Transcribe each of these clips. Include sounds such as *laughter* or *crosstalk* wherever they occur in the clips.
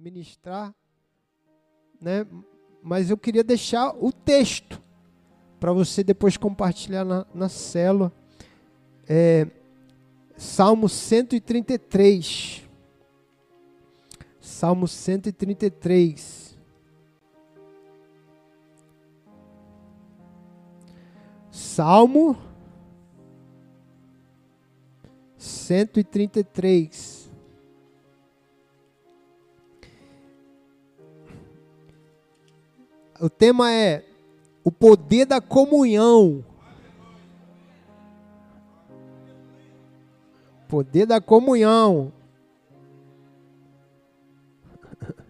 ministrar, né? Mas eu queria deixar o texto para você depois compartilhar na, na célula. É, Salmo 133. Salmo 133. Salmo 133. O tema é o poder da comunhão. Poder da comunhão. *laughs*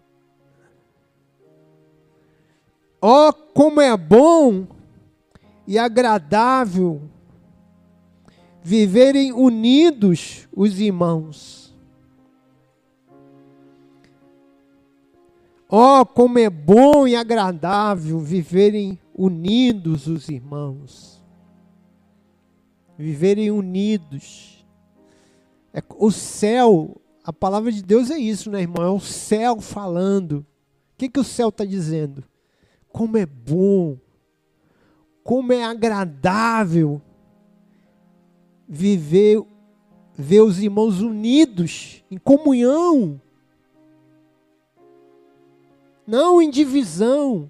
Ó, oh, como é bom e agradável viverem unidos os irmãos. Oh, como é bom e agradável viverem unidos os irmãos. Viverem unidos. É, o céu, a palavra de Deus é isso, né, irmão? É o céu falando. O que, que o céu está dizendo? Como é bom, como é agradável viver, ver os irmãos unidos, em comunhão, não em divisão,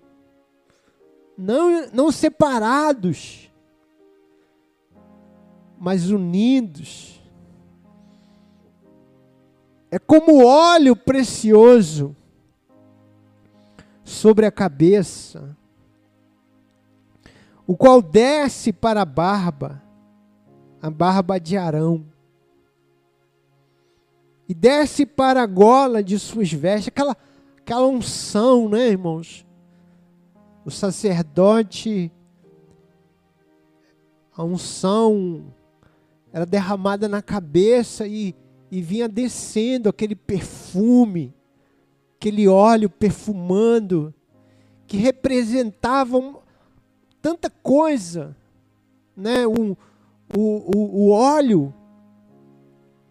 não, não separados, mas unidos. É como óleo precioso sobre a cabeça, o qual desce para a barba, a barba de Arão, e desce para a gola de suas vestes, aquela, aquela unção, né, irmãos? O sacerdote, a unção era derramada na cabeça e, e vinha descendo aquele perfume aquele óleo perfumando, que representavam tanta coisa, né? O, o, o, o óleo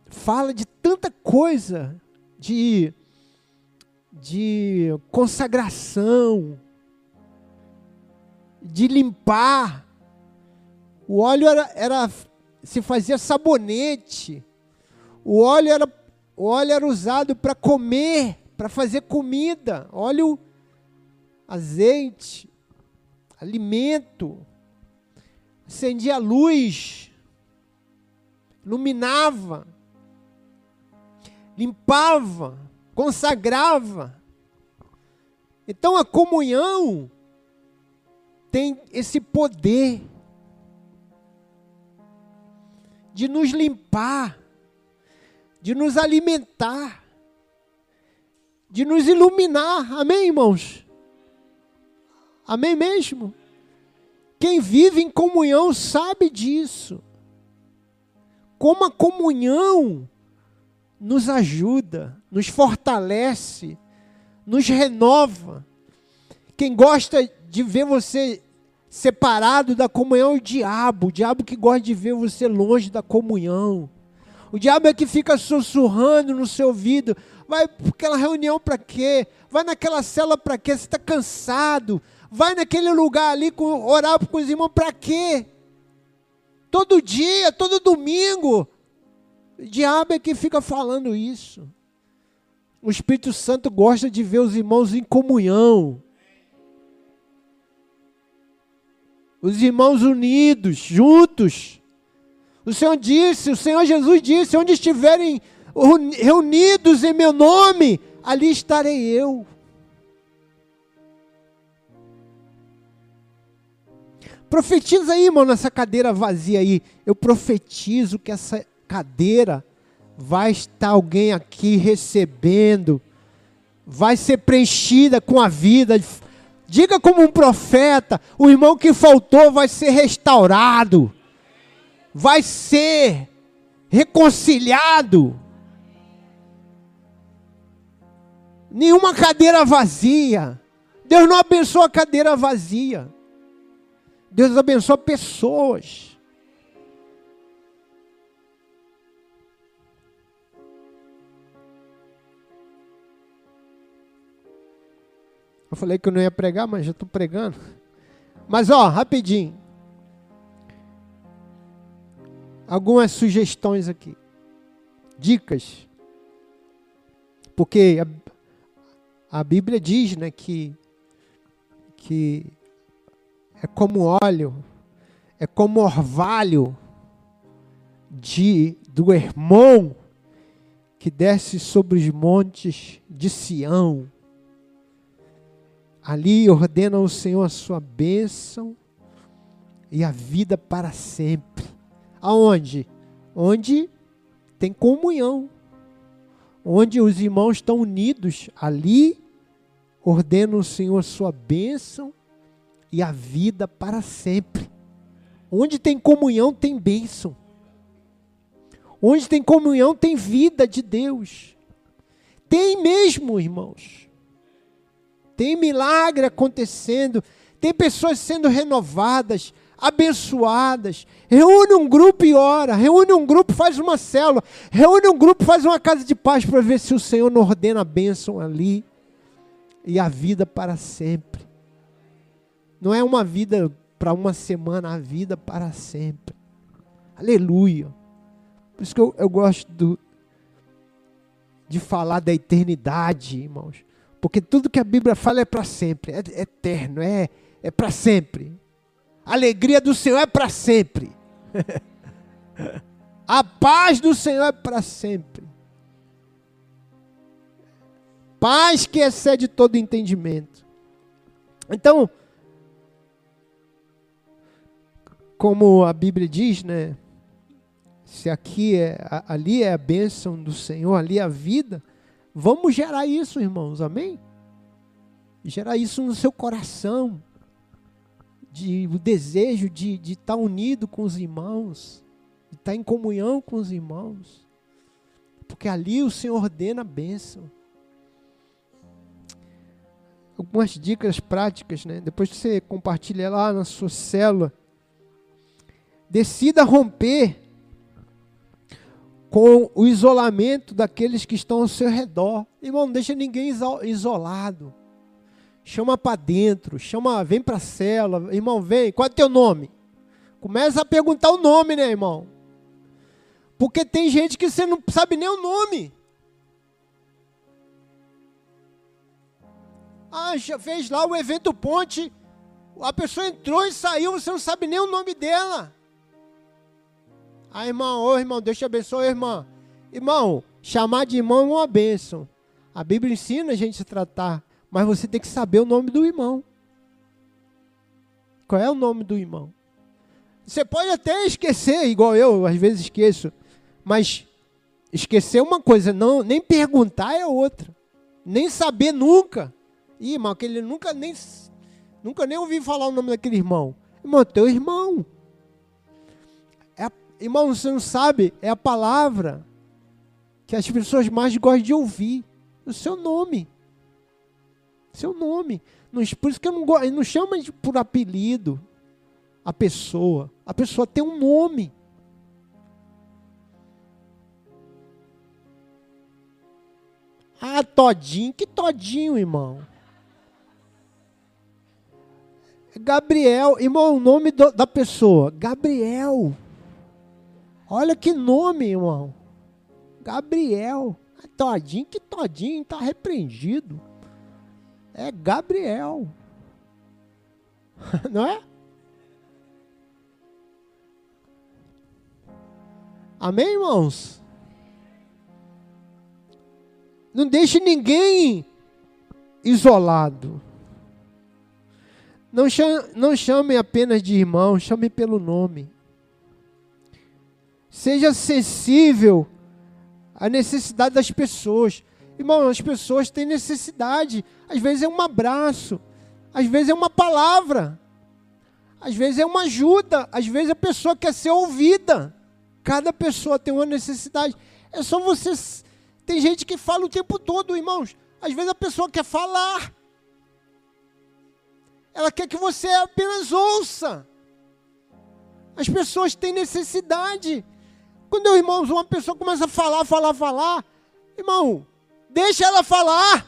fala de tanta coisa, de, de consagração, de limpar. O óleo era, era se fazia sabonete. O óleo era, o óleo era usado para comer para fazer comida, óleo, azeite, alimento, acendia luz, iluminava, limpava, consagrava. Então a comunhão tem esse poder de nos limpar, de nos alimentar de nos iluminar. Amém, irmãos? Amém mesmo? Quem vive em comunhão sabe disso. Como a comunhão nos ajuda, nos fortalece, nos renova. Quem gosta de ver você separado da comunhão é o diabo, o diabo que gosta de ver você longe da comunhão. O diabo é que fica sussurrando no seu ouvido: Vai para aquela reunião para quê? Vai naquela cela para quê? Você está cansado? Vai naquele lugar ali com, orar com os irmãos para quê? Todo dia, todo domingo. O diabo é que fica falando isso. O Espírito Santo gosta de ver os irmãos em comunhão. Os irmãos unidos, juntos. O Senhor disse, o Senhor Jesus disse: onde estiverem reunidos em meu nome, ali estarei eu. Profetiza aí, irmão, nessa cadeira vazia aí. Eu profetizo que essa cadeira vai estar alguém aqui recebendo, vai ser preenchida com a vida. Diga como um profeta: o irmão que faltou vai ser restaurado, vai ser reconciliado. nenhuma cadeira vazia. Deus não abençoa cadeira vazia. Deus abençoa pessoas. Eu falei que eu não ia pregar, mas já estou pregando. Mas ó, rapidinho. Algumas sugestões aqui. Dicas. Porque a, a Bíblia diz, né, que que é como óleo, é como orvalho de do irmão que desce sobre os montes de Sião. Ali ordena o Senhor a sua bênção e a vida para sempre. Aonde? Onde tem comunhão. Onde os irmãos estão unidos, ali ordena o Senhor a sua bênção e a vida para sempre. Onde tem comunhão, tem bênção. Onde tem comunhão, tem vida de Deus. Tem mesmo, irmãos. Tem milagre acontecendo. Tem pessoas sendo renovadas, abençoadas. Reúne um grupo e ora. Reúne um grupo, faz uma célula. Reúne um grupo, faz uma casa de paz para ver se o Senhor não ordena a bênção ali. E a vida para sempre. Não é uma vida para uma semana, a vida para sempre. Aleluia. Por isso que eu, eu gosto do, de falar da eternidade, irmãos. Porque tudo que a Bíblia fala é para sempre, é, eterno, é, é para sempre. A alegria do Senhor é para sempre. *laughs* a paz do Senhor é para sempre. Paz que excede todo entendimento. Então, como a Bíblia diz, né? Se aqui é, ali é a bênção do Senhor, ali é a vida, vamos gerar isso, irmãos, amém? Gerar isso no seu coração, de, o desejo de, de estar unido com os irmãos, de estar em comunhão com os irmãos, porque ali o Senhor ordena a bênção. Algumas dicas práticas, né? Depois você compartilha lá na sua célula, decida romper com o isolamento daqueles que estão ao seu redor. Irmão, não deixa ninguém isolado. Chama para dentro, chama, vem para a cela. Irmão, vem, qual é teu nome? Começa a perguntar o nome, né, irmão? Porque tem gente que você não sabe nem o nome. Ah, já fez lá o evento ponte, a pessoa entrou e saiu, você não sabe nem o nome dela. Ah, irmão, ô irmão, Deus te abençoe, irmã. Irmão, chamar de irmão é uma bênção. A Bíblia ensina a gente a se tratar, mas você tem que saber o nome do irmão. Qual é o nome do irmão? Você pode até esquecer, igual eu, às vezes esqueço, mas esquecer uma coisa, não, nem perguntar é outra. Nem saber nunca. Ih, irmão, aquele nunca nem nunca nem ouvi falar o nome daquele irmão. Irmão, teu irmão. Irmão, você não sabe, é a palavra que as pessoas mais gostam de ouvir. O seu nome. Seu nome. Por isso que eu não gosto, não chama por apelido a pessoa. A pessoa tem um nome. Ah, todinho, que todinho, irmão. Gabriel, irmão, o nome do, da pessoa, Gabriel. Olha que nome, irmão. Gabriel. Todinho, que todinho, está repreendido. É Gabriel. *laughs* Não é? Amém, irmãos? Não deixe ninguém isolado. Não chame, não chame apenas de irmão, chame pelo nome. Seja sensível à necessidade das pessoas. Irmão, as pessoas têm necessidade. Às vezes é um abraço, às vezes é uma palavra, às vezes é uma ajuda, às vezes a pessoa quer ser ouvida. Cada pessoa tem uma necessidade. É só você. Tem gente que fala o tempo todo, irmãos. Às vezes a pessoa quer falar. Ela quer que você apenas ouça. As pessoas têm necessidade. Quando, irmãos, uma pessoa começa a falar, falar, falar, irmão, deixa ela falar.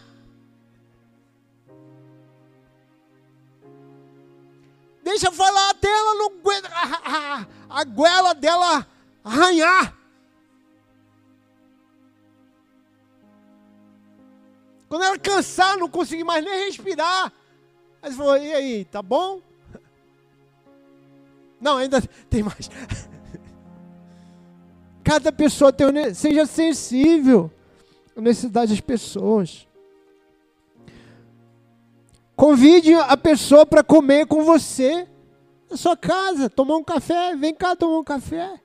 Deixa falar até ela não aguenta, a, a, goela dela arranhar. Quando ela cansar, não conseguir mais nem respirar. Aí você falou, e aí, tá bom? *laughs* Não, ainda *laughs* tem mais. Cada pessoa tem seja sensível à necessidade das pessoas. Convide a pessoa para comer com você na sua casa, tomar um café, vem cá tomar um café.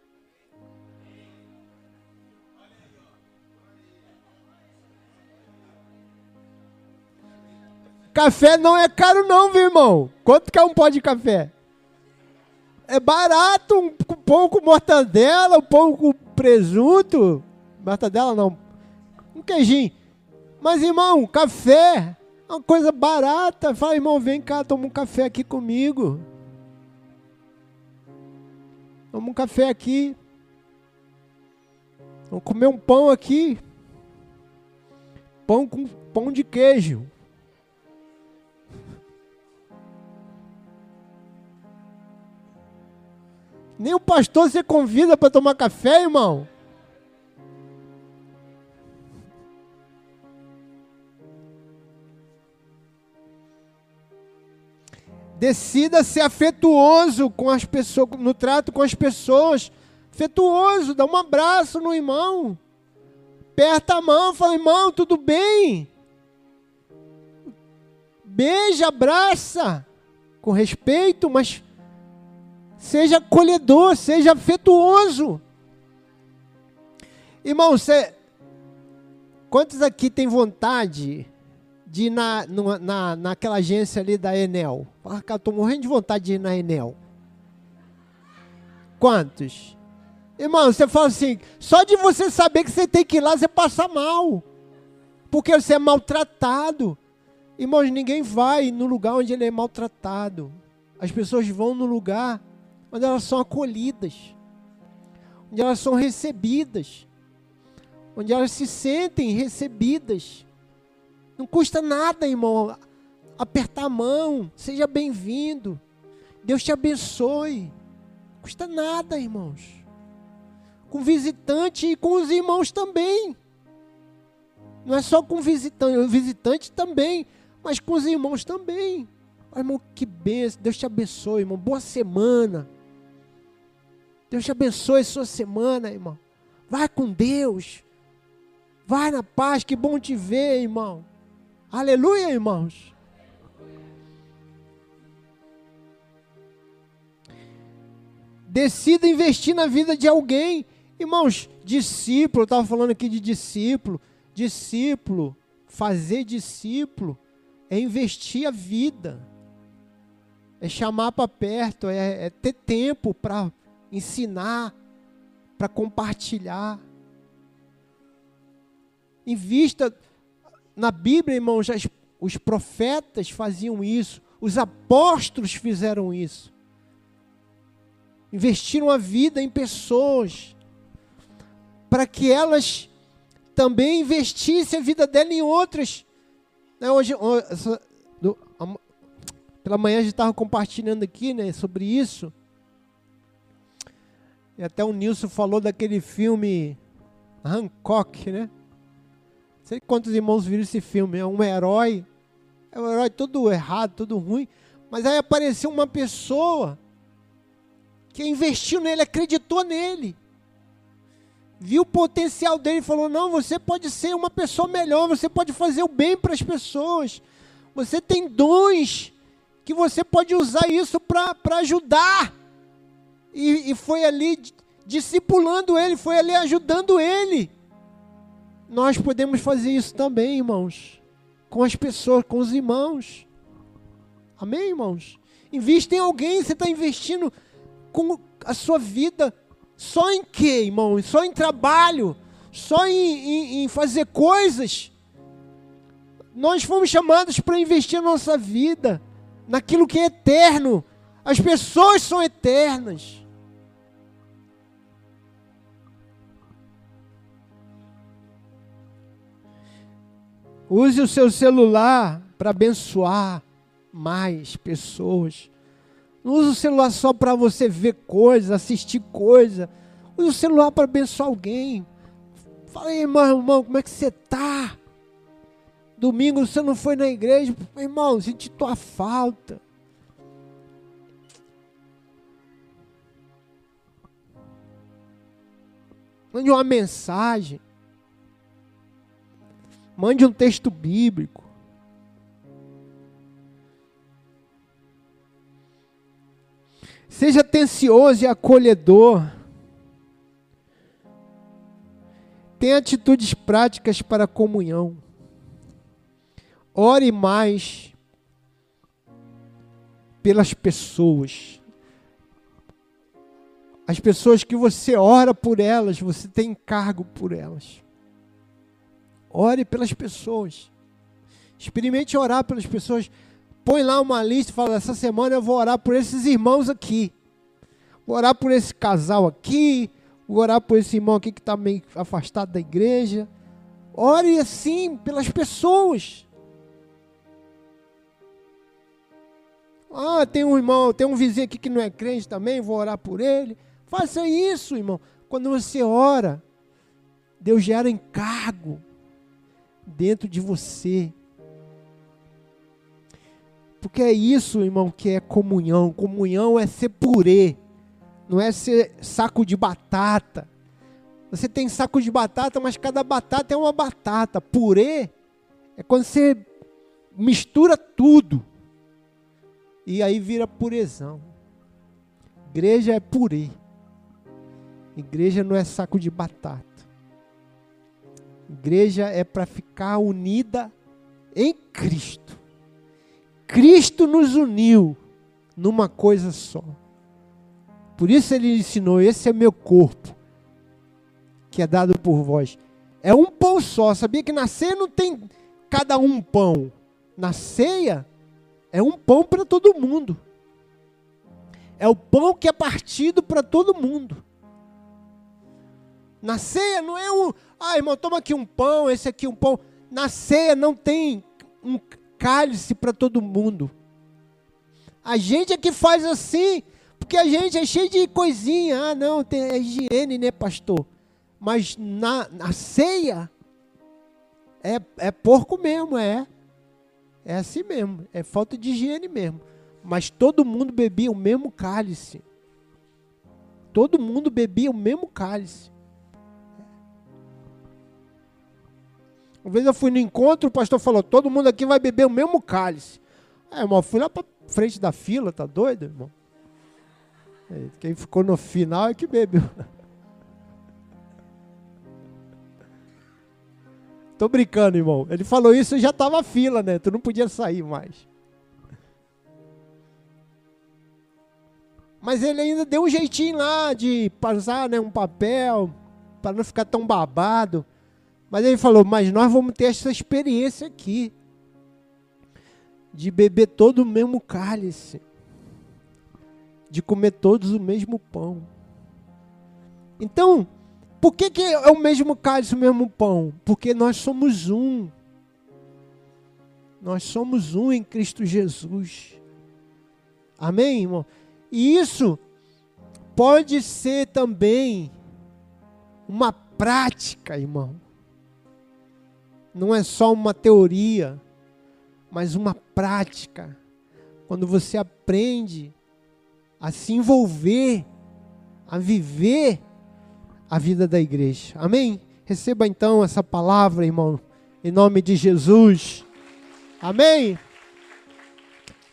Café não é caro não, viu, irmão? Quanto que é um pó de café? É barato, um pão com mortadela, um pão com presunto. Mortadela não. Um queijinho. Mas, irmão, café é uma coisa barata. Fala, irmão, vem cá, toma um café aqui comigo. Toma um café aqui. Vamos comer um pão aqui. Pão com pão de queijo. Nem o pastor você convida para tomar café, irmão. Decida ser afetuoso com as pessoas, no trato com as pessoas. Afetuoso, dá um abraço no irmão. Aperta a mão, fala, irmão, tudo bem? Beija, abraça. Com respeito, mas Seja acolhedor, seja afetuoso. Irmão, você. Quantos aqui tem vontade de ir na, na, naquela agência ali da Enel? Ah, cara, estou morrendo de vontade de ir na Enel. Quantos? Irmão, você fala assim, só de você saber que você tem que ir lá, você passa mal. Porque você é maltratado. Irmãos, ninguém vai no lugar onde ele é maltratado. As pessoas vão no lugar onde elas são acolhidas, onde elas são recebidas, onde elas se sentem recebidas. Não custa nada, irmão, apertar a mão, seja bem-vindo. Deus te abençoe. Não custa nada, irmãos. Com visitante e com os irmãos também. Não é só com visitante, o visitante também, mas com os irmãos também. irmão, que benção. Deus te abençoe, irmão. Boa semana. Deus te abençoe sua semana, irmão. Vai com Deus. Vai na paz, que bom te ver, irmão. Aleluia, irmãos. Decida investir na vida de alguém. Irmãos, discípulo, eu estava falando aqui de discípulo. Discípulo, fazer discípulo é investir a vida, é chamar para perto, é, é ter tempo para ensinar, para compartilhar. Invista na Bíblia, irmãos, os profetas faziam isso, os apóstolos fizeram isso. Investiram a vida em pessoas, para que elas também investissem a vida dela em outras. Né, hoje, pela manhã a gente estava compartilhando aqui né, sobre isso. E até o Nilson falou daquele filme Hancock, né? Não sei quantos irmãos viram esse filme. É um herói, é um herói todo errado, todo ruim. Mas aí apareceu uma pessoa que investiu nele, acreditou nele. Viu o potencial dele e falou: Não, você pode ser uma pessoa melhor, você pode fazer o bem para as pessoas. Você tem dons que você pode usar isso para ajudar e, e foi ali discipulando ele, foi ali ajudando ele. Nós podemos fazer isso também, irmãos, com as pessoas, com os irmãos. Amém, irmãos? Invista em alguém, você está investindo com a sua vida só em quê, irmão? Só em trabalho, só em, em, em fazer coisas. Nós fomos chamados para investir nossa vida naquilo que é eterno. As pessoas são eternas. Use o seu celular para abençoar mais pessoas. Não usa o celular só para você ver coisas, assistir coisa. Usa o celular para abençoar alguém. Fala aí, irmão, irmão, como é que você tá? Domingo você não foi na igreja. Irmão, senti tua falta. Mande uma mensagem. Mande um texto bíblico. Seja atencioso e acolhedor. Tenha atitudes práticas para a comunhão. Ore mais pelas pessoas. As pessoas que você ora por elas, você tem encargo por elas. Ore pelas pessoas. Experimente orar pelas pessoas. Põe lá uma lista e fala: essa semana eu vou orar por esses irmãos aqui. Vou orar por esse casal aqui. Vou orar por esse irmão aqui que está meio afastado da igreja. Ore assim pelas pessoas. Ah, tem um irmão, tem um vizinho aqui que não é crente também, vou orar por ele. Faça isso, irmão. Quando você ora, Deus gera encargo dentro de você. Porque é isso, irmão, que é comunhão. Comunhão é ser purê, não é ser saco de batata. Você tem saco de batata, mas cada batata é uma batata. Purê é quando você mistura tudo e aí vira purezão. Igreja é purê. Igreja não é saco de batata. Igreja é para ficar unida em Cristo. Cristo nos uniu numa coisa só. Por isso ele ensinou: esse é meu corpo, que é dado por vós. É um pão só. Sabia que na ceia não tem cada um pão. Na ceia é um pão para todo mundo. É o pão que é partido para todo mundo. Na ceia não é um, ah, irmão, toma aqui um pão, esse aqui um pão. Na ceia não tem um cálice para todo mundo. A gente é que faz assim, porque a gente é cheio de coisinha. Ah, não, tem é higiene, né, pastor? Mas na, na ceia é, é porco mesmo, é. É assim mesmo, é falta de higiene mesmo. Mas todo mundo bebia o mesmo cálice. Todo mundo bebia o mesmo cálice. Uma vez eu fui no encontro, o pastor falou: todo mundo aqui vai beber o mesmo cálice. É, irmão, fui lá para frente da fila, tá doido, irmão? É, quem ficou no final é que bebeu. *laughs* Tô brincando, irmão. Ele falou isso e já tava fila, né? Tu não podia sair mais. Mas ele ainda deu um jeitinho lá de passar né, um papel para não ficar tão babado. Mas ele falou: Mas nós vamos ter essa experiência aqui de beber todo o mesmo cálice, de comer todos o mesmo pão. Então, por que, que é o mesmo cálice, o mesmo pão? Porque nós somos um. Nós somos um em Cristo Jesus. Amém, irmão? E isso pode ser também uma prática, irmão. Não é só uma teoria, mas uma prática. Quando você aprende a se envolver, a viver a vida da igreja. Amém? Receba então essa palavra, irmão, em nome de Jesus. Amém?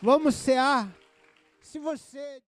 Vamos cear. Se você.